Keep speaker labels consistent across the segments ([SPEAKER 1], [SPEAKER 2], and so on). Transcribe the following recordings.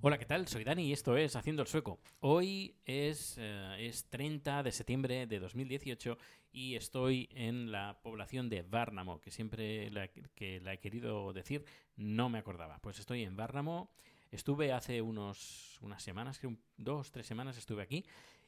[SPEAKER 1] Hola, ¿qué tal? Soy Dani y esto es Haciendo el Sueco. Hoy es, eh, es 30 de septiembre de 2018 y estoy en la población de Várnamo, que siempre la, que la he querido decir, no me acordaba. Pues estoy en Várnamo, estuve hace unos, unas semanas, creo, dos, tres semanas estuve aquí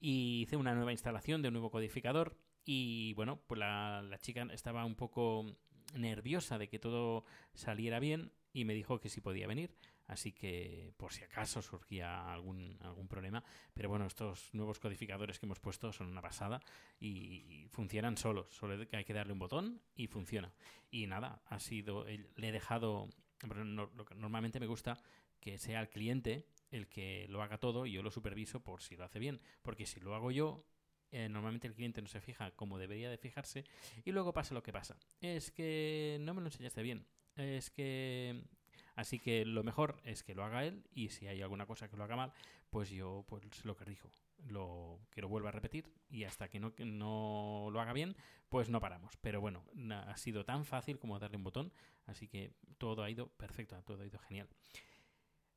[SPEAKER 1] y hice una nueva instalación de un nuevo codificador y bueno, pues la, chica estaba un poco nerviosa de que todo saliera bien y me dijo que sí podía venir, así que por si acaso surgía algún, algún problema, pero bueno, estos nuevos codificadores que hemos puesto son una pasada y, funcionan solos, solo hay que darle un botón y funciona. Y nada, ha sido, le he dejado, lo que normalmente me gusta que sea el cliente el que lo haga todo y yo lo superviso por si lo hace bien, porque si lo hago yo, eh, normalmente el cliente no se fija como debería de fijarse y luego pasa lo que pasa. Es que no me lo enseñaste bien. Es que... Así que lo mejor es que lo haga él y si hay alguna cosa que lo haga mal, pues yo pues lo corrijo. Lo, que lo vuelva a repetir y hasta que no, que no lo haga bien, pues no paramos. Pero bueno, ha sido tan fácil como darle un botón, así que todo ha ido perfecto, todo ha ido genial.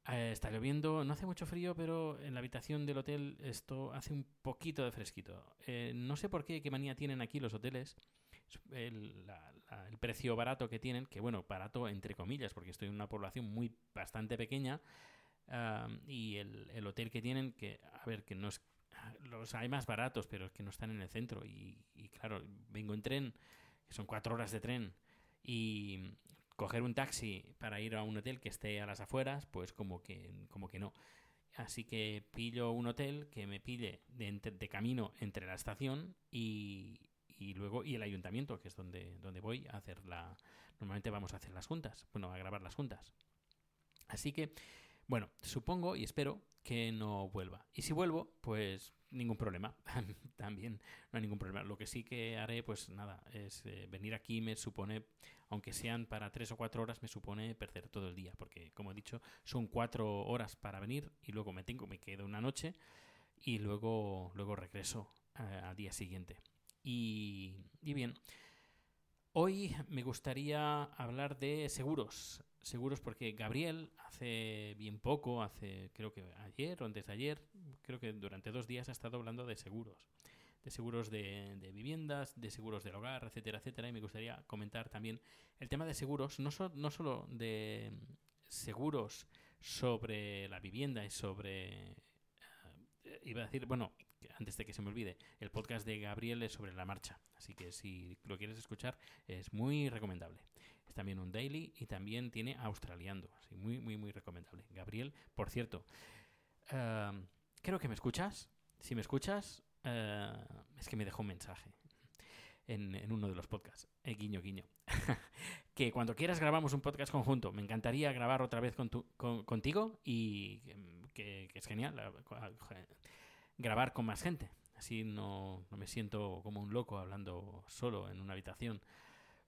[SPEAKER 1] Eh, está lloviendo, no hace mucho frío, pero en la habitación del hotel esto hace un poquito de fresquito. Eh, no sé por qué, qué manía tienen aquí los hoteles, el, la- la- el precio barato que tienen, que bueno, barato entre comillas, porque estoy en una población muy bastante pequeña, y el, el hotel que tienen, que a ver, que no es... Los hay más baratos, pero es que no están en el centro. Y, y claro, vengo en tren, que son cuatro horas de tren, y coger un taxi para ir a un hotel que esté a las afueras, pues como que, como que no. Así que pillo un hotel que me pille de, de camino entre la estación y, y luego y el ayuntamiento, que es donde, donde voy a hacer la... Normalmente vamos a hacer las juntas, bueno, a grabar las juntas. Así que, bueno, supongo y espero que no vuelva. Y si vuelvo, pues ningún problema. También no hay ningún problema. Lo que sí que haré, pues nada, es eh, venir aquí me supone, aunque sean para tres o cuatro horas, me supone perder todo el día. Porque, como he dicho, son cuatro horas para venir y luego me tengo, me quedo una noche y luego, luego regreso eh, al día siguiente. Y, y bien, Hoy me gustaría hablar de seguros. Seguros porque Gabriel hace bien poco, hace creo que ayer o antes de ayer, creo que durante dos días ha estado hablando de seguros. De seguros de, viviendas, de seguros del hogar, etcétera, etcétera. Y me gustaría comentar también el tema de seguros, no, so- solo de seguros sobre la vivienda y sobre eh, iba a decir, bueno, antes de que se me olvide, el podcast de Gabriel es sobre la marcha, así que si lo quieres escuchar es muy recomendable. Es también un daily y también tiene australiando, así muy, muy, muy recomendable. Gabriel, por cierto, eh, creo que me escuchas. Si me escuchas, eh, es que me dejó un mensaje en, en uno de los podcasts. Eh, guiño, guiño. que cuando quieras grabamos un podcast conjunto. Me encantaría grabar otra vez con tu- con- contigo y em, que, que es genial grabar con más gente. Así no, no me siento como un loco hablando solo en una habitación,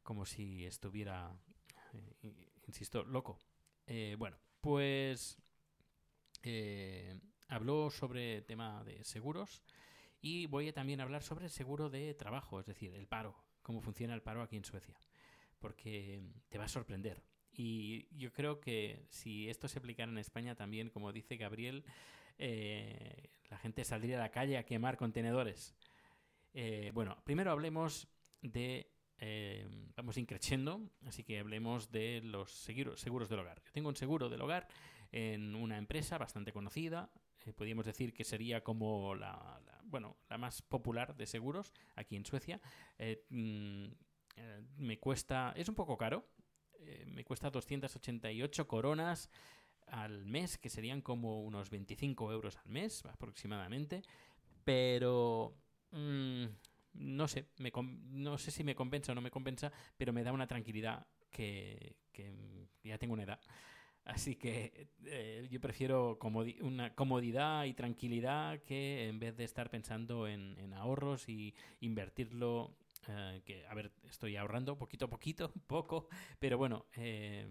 [SPEAKER 1] como si estuviera, eh, insisto, loco. Eh, bueno, pues eh, habló sobre tema de seguros y voy a también hablar sobre el seguro de trabajo, es decir, el paro, cómo funciona el paro aquí en Suecia, porque te va a sorprender. Y yo creo que si esto se aplicara en España también, como dice Gabriel, eh, la gente saldría a la calle a quemar contenedores. Eh, bueno, primero hablemos de... eh, vamos increciendo, así que hablemos de los seguros, seguros del hogar. Yo tengo un seguro del hogar en una empresa bastante conocida, eh, podríamos decir que sería como la, bueno, la más popular de seguros aquí en Suecia. Eh, mm, me cuesta, es un poco caro, me cuesta 288 coronas al mes, que serían como unos 25 euros al mes aproximadamente, pero mm, no sé, me no sé si me compensa o no me compensa, pero me da una tranquilidad que, ya tengo una edad. Así que eh, yo prefiero una comodidad y tranquilidad que en vez de estar pensando en, ahorros y invertirlo, eh, que a ver, estoy ahorrando poquito a poquito, poco, pero bueno, eh,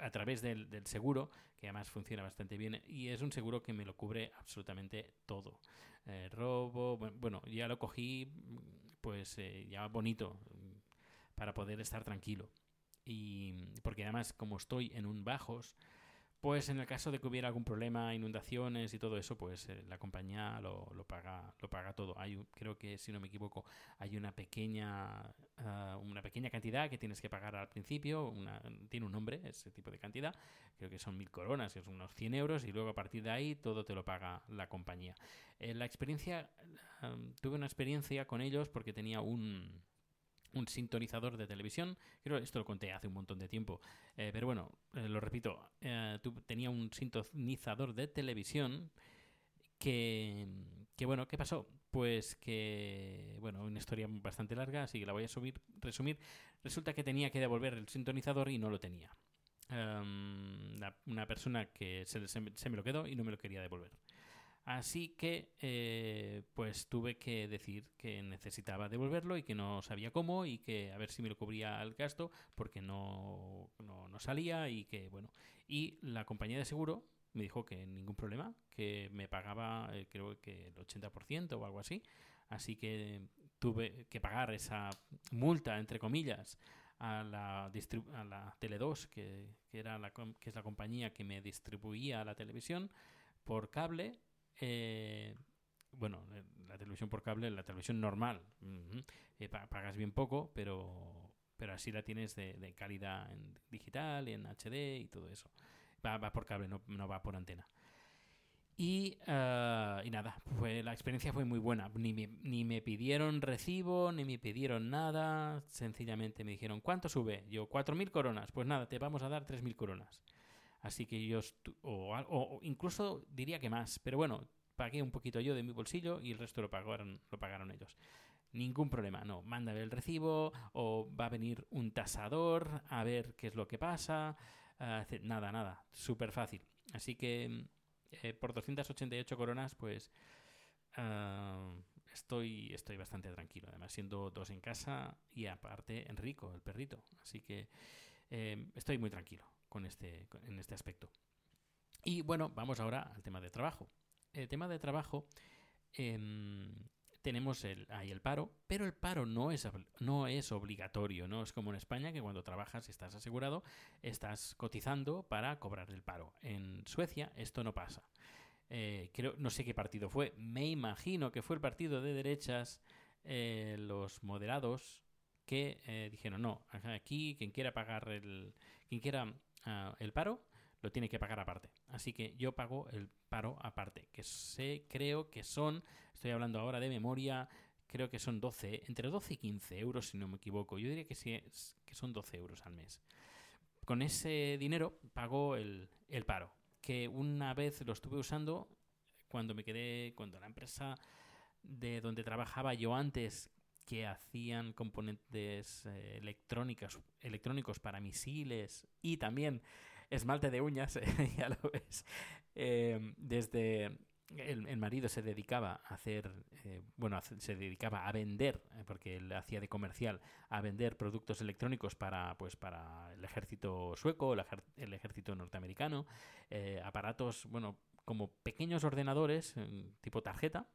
[SPEAKER 1] a través del, del seguro, que además funciona bastante bien, y es un seguro que me lo cubre absolutamente todo. Eh, robo, bu- bueno, ya lo cogí pues eh, ya bonito para poder estar tranquilo. Y porque además como estoy en un bajos, pues en el caso de que hubiera algún problema, inundaciones y todo eso, pues eh, la compañía lo, lo paga lo paga todo. Hay creo que si no me equivoco hay una pequeña ah, una pequeña cantidad que tienes que pagar al principio, una- tiene un nombre ese tipo de cantidad, creo que son mil coronas, que son unos 100 euros y luego a partir de ahí todo te lo paga la compañía. Eh, la experiencia tuve una experiencia con ellos porque tenía un un sintonizador de televisión. Creo esto lo conté hace un montón de tiempo. Eh, pero bueno, eh, lo repito. eh, tu- tenía un sintonizador de televisión que, que, bueno, ¿qué pasó? Pues que, bueno, una historia bastante larga, así que la voy a subir, resumir. Resulta que tenía que devolver el sintonizador y no lo tenía. Em, una persona que se, se me lo quedó y no me lo quería devolver. Así que, eh, pues tuve que decir que necesitaba devolverlo y que no sabía cómo y que a ver si me lo cubría el gasto porque no, no, no salía y que, bueno. Y la compañía de seguro me dijo que ningún problema, que me pagaba eh, creo que el 80% o algo así. Así que tuve que pagar esa multa, entre comillas, a la, a la Tele2, que, que, era la, que es la compañía que me distribuía la televisión por cable. Eh, bueno, eh, la televisión por cable, la televisión normal. eh, pa- pagas bien poco, pero, pero así la tienes de, calidad en digital, en HD y todo eso. Va, va por cable, no, no va por antena. Y, ah, y nada, fue, la experiencia fue muy buena. Ni me, ni me pidieron recibo, ni me pidieron nada. Sencillamente me dijeron, ¿cuánto sube? Yo, 4.000 coronas. Pues nada, te vamos a dar 3.000 coronas. Así que yo, o, o- incluso diría que más, pero bueno, pagué un poquito yo de mi bolsillo y el resto lo pagaron, lo pagaron ellos. Ningún problema, no, mándame el recibo o va a venir un tasador a ver qué es lo que pasa. hace- nada, nada, súper fácil. Así que eh, por 288 coronas, pues ah, estoy, estoy bastante tranquilo. Además, siendo dos en casa y aparte Enrico, el perrito. Así que eh, estoy muy tranquilo este, en este aspecto. Y bueno, vamos ahora al tema de trabajo. El tema de trabajo, em, tenemos el, ahí el paro, pero el paro no es, no es obligatorio, no es como en España que cuando trabajas y estás asegurado, estás cotizando para cobrar el paro. En Suecia esto no pasa. Eh, creo, no sé qué partido fue, me imagino que fue el partido de derechas, eh, los moderados, que eh, dijeron, no, aquí quien quiera pagar el, quien quiera ah, el paro, lo tiene que pagar aparte. Así que yo pago el paro aparte, que sé, creo que son, estoy hablando ahora de memoria, creo que son 12, entre 12 y 15 euros si no me equivoco. Yo diría que sí, es- que son 12 euros al mes. Con ese dinero pago el, el paro, que una vez lo estuve usando cuando me quedé, cuando la empresa de donde trabajaba yo antes, que hacían componentes eh, electrónicas, electrónicos para misiles y también esmalte de uñas, ya lo ves. Eh, desde el, el marido se dedicaba a hacer, eh, bueno, se dedicaba a vender, eh, porque él hacía de comercial, a vender productos electrónicos para, pues, para el ejército sueco, el, el ejército norteamericano, eh, aparatos, bueno, como pequeños ordenadores, eh, tipo tarjeta,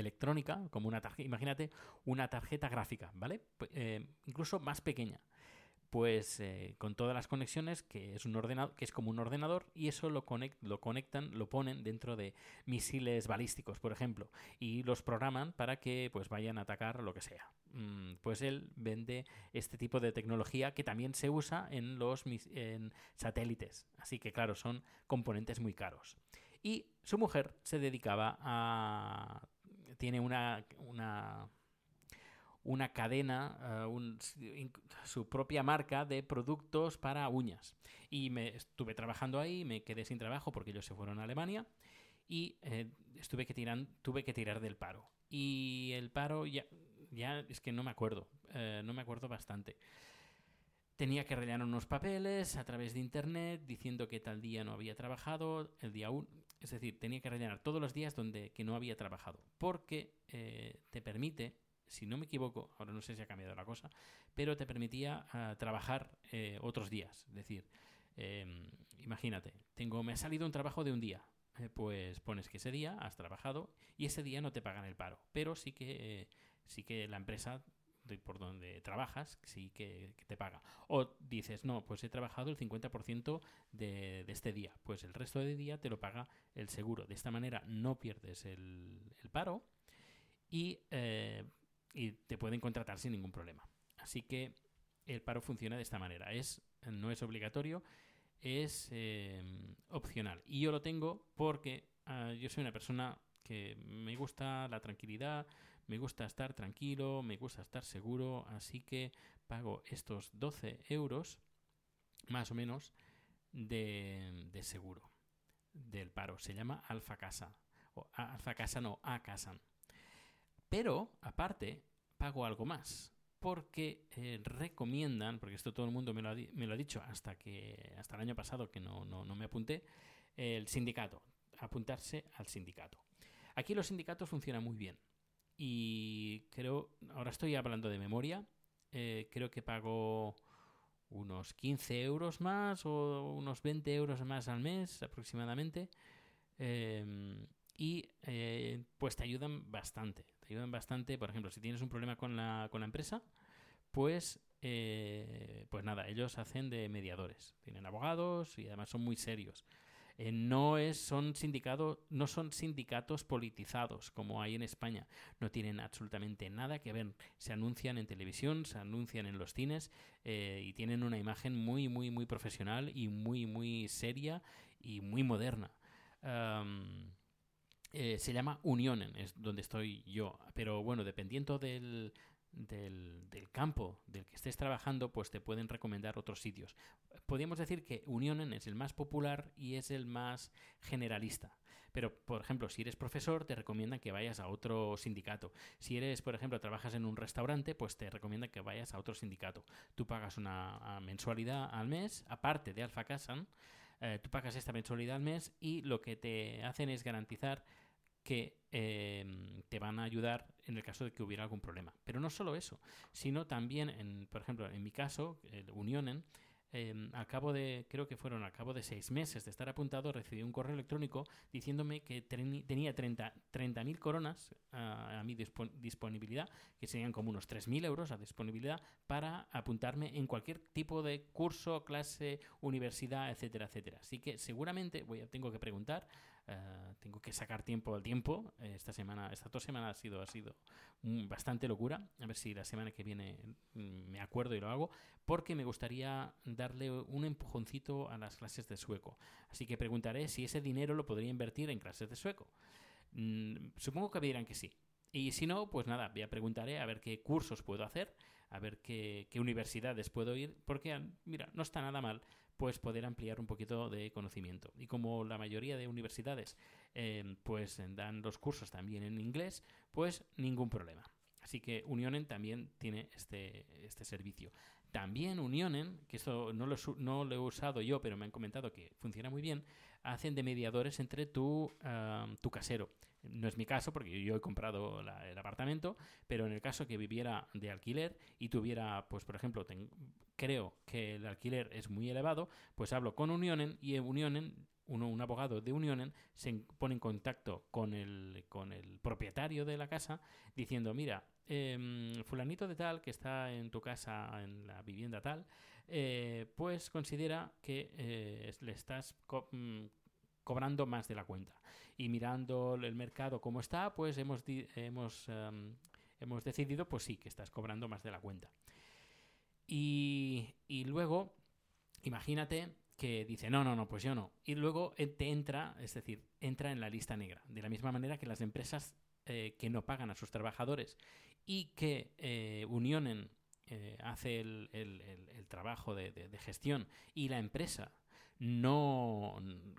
[SPEAKER 1] electrónica, como una tarjeta, imagínate una tarjeta gráfica, ¿vale? Eh, incluso más pequeña. Pues eh, con todas las conexiones, que es un ordenador, que es como un ordenador, y eso lo, conect- lo conectan, lo ponen dentro de misiles balísticos, por ejemplo, y los programan para que pues vayan a atacar lo que sea. Mm, pues él vende este tipo de tecnología que también se usa en los satélites. Así que claro, son componentes muy caros. Y su mujer se dedicaba a tiene una, una, una cadena, eh, un- su propia marca de productos para uñas. Y me estuve trabajando ahí, me quedé sin trabajo porque ellos se fueron a Alemania y eh, estuve que tiran, tuve que tirar del paro. Y el paro ya, ya es que no me acuerdo, eh, no me acuerdo bastante. Tenía que rellenar unos papeles a través de internet diciendo que tal día no había trabajado, el día 1, es decir, tenía que rellenar todos los días donde que no había trabajado, porque eh, te permite si no me equivoco, ahora no sé si ha cambiado la cosa, pero te permitía ah, trabajar eh, otros días. Es decir, em, imagínate, tengo, me ha salido un trabajo de un día, eh, pues pones que ese día has trabajado y ese día no te pagan el paro, pero sí que, sí que la empresa por donde trabajas sí que, te paga. O dices, no, pues he trabajado el 50% de, de este día, pues el resto de día te lo paga el seguro. De esta manera no pierdes el, el paro y, eh, y te pueden contratar sin ningún problema. Así que el paro funciona de esta manera. Es, no es obligatorio, es eh, opcional. Y yo lo tengo porque ah, yo soy una persona que me gusta la tranquilidad, me gusta estar tranquilo, me gusta estar seguro, así que pago estos 12 euros, más o menos, de, seguro del paro. Se llama Alfa Casa. O Alfa Casa no, A Casa. Pero, aparte, pago algo más. Porque eh, recomiendan, porque esto todo el mundo me lo ha, di- me lo ha dicho hasta que hasta el año pasado que no, no, no me apunté, el sindicato, apuntarse al sindicato. Aquí los sindicatos funcionan muy bien. Y creo, ahora estoy hablando de memoria, eh, creo que pago unos 15 euros más o unos 20 euros más al mes aproximadamente. Eh, y eh, pues te ayudan bastante. Te ayudan bastante, por ejemplo, si tienes un problema con la, con la empresa, pues, eh, pues nada, ellos hacen de mediadores. Tienen abogados y además son muy serios. Eh, no es, son no son sindicatos politizados como hay en España. No tienen absolutamente nada que ver. Se anuncian en televisión, se anuncian en los cines eh, y tienen una imagen muy, muy, muy profesional y muy, muy seria y muy moderna. Eh, se llama Unionen, es donde estoy yo. Pero bueno, dependiendo del, del, campo del que estés trabajando, pues te pueden recomendar otros sitios. Podríamos decir que Unionen es el más popular y es el más generalista. Pero, por ejemplo, si eres profesor, te recomiendan que vayas a otro sindicato. Si eres, por ejemplo, trabajas en un restaurante, pues te recomiendan que vayas a otro sindicato. Tú pagas una mensualidad al mes, aparte de Alfa Casan, eh, tú pagas esta mensualidad al mes y lo que te hacen es garantizar que eh, te van a ayudar en el caso de que hubiera algún problema. Pero no solo eso, sino también, en, por ejemplo, en mi caso, el Unionen, eh, al cabo de, creo que fueron al cabo de seis meses de estar apuntado, recibí un correo electrónico diciéndome que tenía 30 30.000 coronas ah, a mi dispo- disponibilidad, que serían como unos 3.000 euros a disponibilidad para apuntarme en cualquier tipo de curso, clase, universidad, etcétera, etcétera. Así que seguramente voy a, tengo que preguntar, eh, tengo que sacar tiempo al tiempo. Esta semana, estas dos semanas ha sido, ha sido bastante locura. A ver si la semana que viene mm, me acuerdo y lo hago, porque me gustaría darle un empujoncito a las clases de sueco. Así que preguntaré si ese dinero lo podría invertir en clases de sueco. Mm, supongo que me dirán que sí. Y si no, pues nada, ya preguntaré a ver qué cursos puedo hacer, a ver qué, qué universidades puedo ir, porque, mira, no está nada mal pues poder ampliar un poquito de conocimiento. Y como la mayoría de universidades eh, pues dan los cursos también en inglés, pues ningún problema. Así que Unionen también tiene este, este servicio. También Unionen, que esto no lo, no lo he usado yo, pero me han comentado que funciona muy bien, hacen de mediadores entre tu, ah, tu casero. No es mi caso, porque yo he comprado la- el apartamento, pero en el caso que viviera de alquiler y tuviera, pues por ejemplo, ten- creo que el alquiler es muy elevado, pues hablo con Unionen y en Unionen, uno, un abogado de Unionen se pone en contacto con el, con el propietario de la casa diciendo, mira, em, fulanito de tal que está en tu casa, en la vivienda tal, eh, pues considera que eh, le estás mm, cobrando más de la cuenta. Y mirando el mercado como está, pues hemos, hemos, em, hemos decidido, pues sí, que estás cobrando más de la cuenta. Y, y luego, imagínate que dice, no, no, no, pues yo no. Y luego te entra, es decir, entra en la lista negra. De la misma manera que las empresas eh, que no pagan a sus trabajadores y que eh, Unionen eh, hace el, el- el- trabajo de- de gestión y la empresa no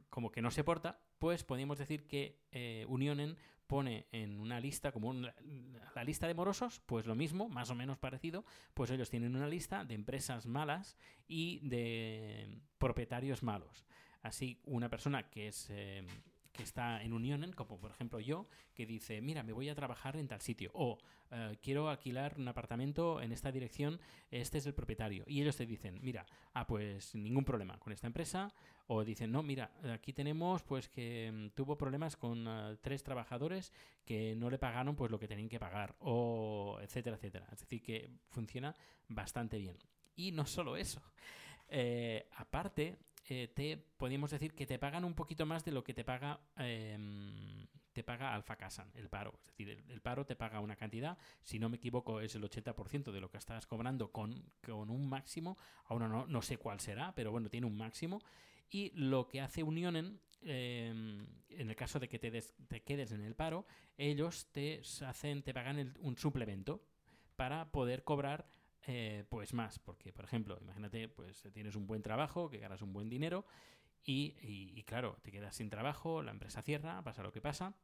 [SPEAKER 1] como que no se porta, pues podríamos decir que eh, Unionen pone en una lista como un- la lista de morosos, pues lo mismo, más o menos parecido, pues ellos tienen una lista de empresas malas y de propietarios malos. Así, una persona que es eh, que está en Unionen, como por ejemplo yo, que dice, mira, me voy a trabajar en tal sitio, o eh, quiero alquilar un apartamento en esta dirección, este es el propietario. Y ellos te dicen, mira, ah, pues ningún problema con esta empresa, o dicen, no, mira, aquí tenemos pues que mm, tuvo problemas con eh, tres trabajadores que no le pagaron pues lo que tenían que pagar, o etcétera, etcétera. Es decir, que funciona bastante bien. Y no solo eso. Eh, aparte, eh, te podríamos decir que te pagan un poquito más de lo que te paga em, te paga Alfa Casan, el paro. Es decir, el, paro te paga una cantidad, si no me equivoco, es el 80% de lo que estás cobrando con, con un máximo. Aún no, no sé cuál será, pero bueno, tiene un máximo. Y lo que hace Unionen, eh, en el caso de que te, des, te, quedes en el paro, ellos te hacen, te pagan el, un suplemento para poder cobrar eh, pues más, porque por ejemplo, imagínate, pues tienes un buen trabajo, que ganas un buen dinero y, y, y, claro, te quedas sin trabajo, la empresa cierra, pasa lo que pasa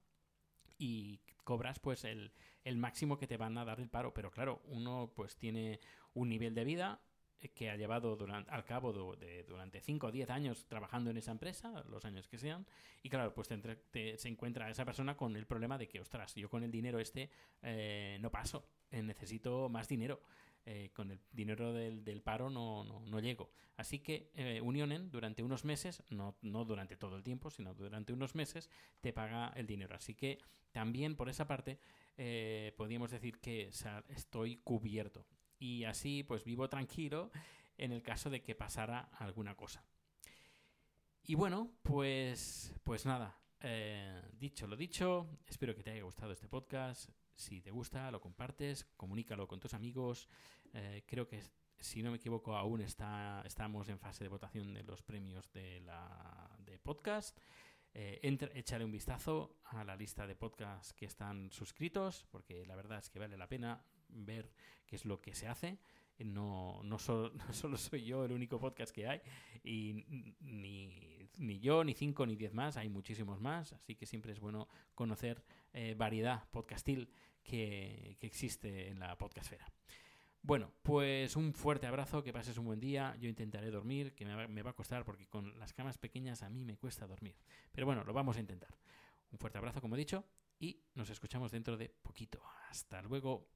[SPEAKER 1] y cobras pues el, el máximo que te van a dar el paro, pero claro, uno pues tiene un nivel de vida que ha llevado durante, al cabo de, durante 5 o 10 años trabajando en esa empresa, los años que sean, y claro, pues te, te, se encuentra esa persona con el problema de que, ostras, yo con el dinero este eh, no paso, eh, necesito más dinero eh, con el dinero del, paro no, no, no, llego. Así que eh, Unionen durante unos meses, no, no durante todo el tiempo, sino durante unos meses, te paga el dinero. Así que también por esa parte eh, podríamos decir que estoy cubierto. Y así pues vivo tranquilo en el caso de que pasara alguna cosa. Y bueno, pues, pues nada, eh, dicho lo dicho, espero que te haya gustado este podcast. Si te gusta, lo compartes, comunícalo con tus amigos. Eh, creo que, si no me equivoco, aún está, estamos en fase de votación de los premios de, la, de podcast. Eh, échale un vistazo a la lista de podcasts que están suscritos, porque la verdad es que vale la pena ver qué es lo que se hace. No, no, solo, no solo soy yo el único podcast que hay, y ni, ni yo, ni cinco, ni diez más, hay muchísimos más, así que siempre es bueno conocer eh, variedad podcastil que, que existe en la podcastfera. Bueno, pues un fuerte abrazo, que pases un buen día. Yo intentaré dormir, que me va, a costar porque con las camas pequeñas a mí me cuesta dormir. Pero bueno, lo vamos a intentar. Un fuerte abrazo, como he dicho, y nos escuchamos dentro de poquito. Hasta luego.